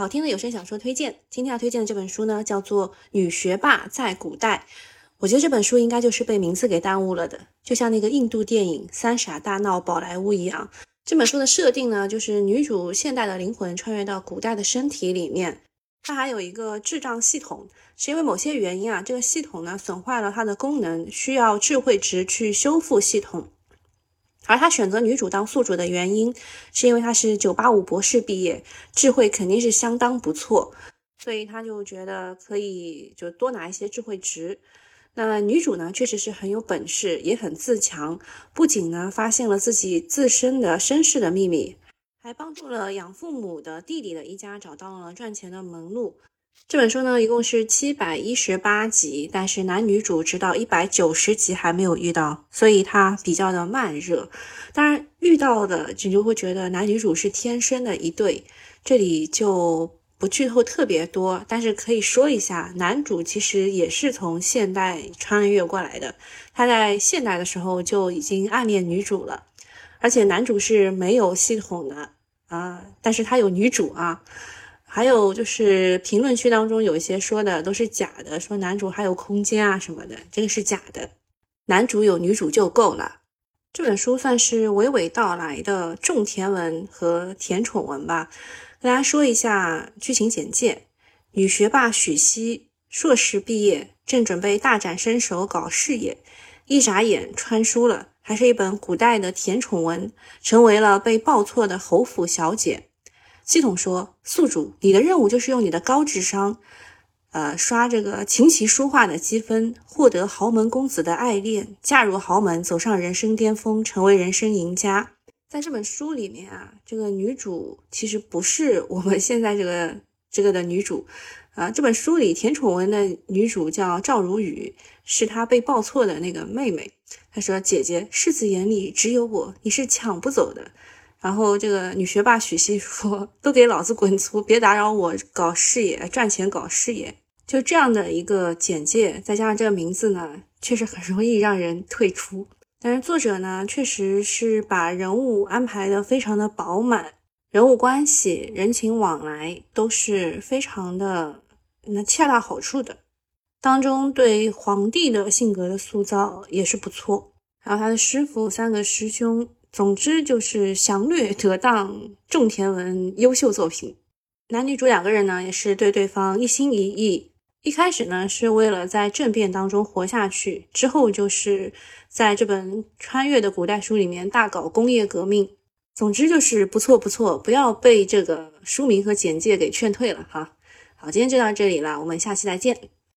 好听的有声小说推荐，今天要推荐的这本书呢，叫做《女学霸在古代》。我觉得这本书应该就是被名字给耽误了的，就像那个印度电影《三傻大闹宝莱坞》一样。这本书的设定呢，就是女主现代的灵魂穿越到古代的身体里面，它还有一个智障系统，是因为某些原因啊，这个系统呢损坏了它的功能，需要智慧值去修复系统。而他选择女主当宿主的原因，是因为他是九八五博士毕业，智慧肯定是相当不错，所以他就觉得可以就多拿一些智慧值。那女主呢，确实是很有本事，也很自强，不仅呢发现了自己自身的身世的秘密，还帮助了养父母的弟弟的一家找到了赚钱的门路。这本书呢，一共是七百一十八集，但是男女主直到一百九十集还没有遇到，所以它比较的慢热。当然，遇到的你就会觉得男女主是天生的一对，这里就不剧透特别多，但是可以说一下，男主其实也是从现代穿越过来的，他在现代的时候就已经暗恋女主了，而且男主是没有系统的啊，但是他有女主啊。还有就是评论区当中有一些说的都是假的，说男主还有空间啊什么的，这个是假的，男主有女主就够了。这本书算是娓娓道来的种田文和甜宠文吧。跟大家说一下剧情简介：女学霸许熙硕士毕业，正准备大展身手搞事业，一眨眼穿书了，还是一本古代的甜宠文，成为了被报错的侯府小姐。系统说：“宿主，你的任务就是用你的高智商，呃，刷这个琴棋书画的积分，获得豪门公子的爱恋，嫁入豪门，走上人生巅峰，成为人生赢家。”在这本书里面啊，这个女主其实不是我们现在这个这个的女主啊。这本书里甜宠文的女主叫赵如雨，是她被报错的那个妹妹。她说：“姐姐，世子眼里只有我，你是抢不走的。”然后这个女学霸许昕说：“都给老子滚粗，别打扰我搞事业、赚钱、搞事业。”就这样的一个简介，再加上这个名字呢，确实很容易让人退出。但是作者呢，确实是把人物安排的非常的饱满，人物关系、人情往来都是非常的那恰到好处的。当中对皇帝的性格的塑造也是不错，还有他的师傅三个师兄。总之就是详略得当，种田文优秀作品。男女主两个人呢，也是对对方一心一意。一开始呢，是为了在政变当中活下去；之后就是在这本穿越的古代书里面大搞工业革命。总之就是不错不错，不要被这个书名和简介给劝退了哈。好，今天就到这里了，我们下期再见。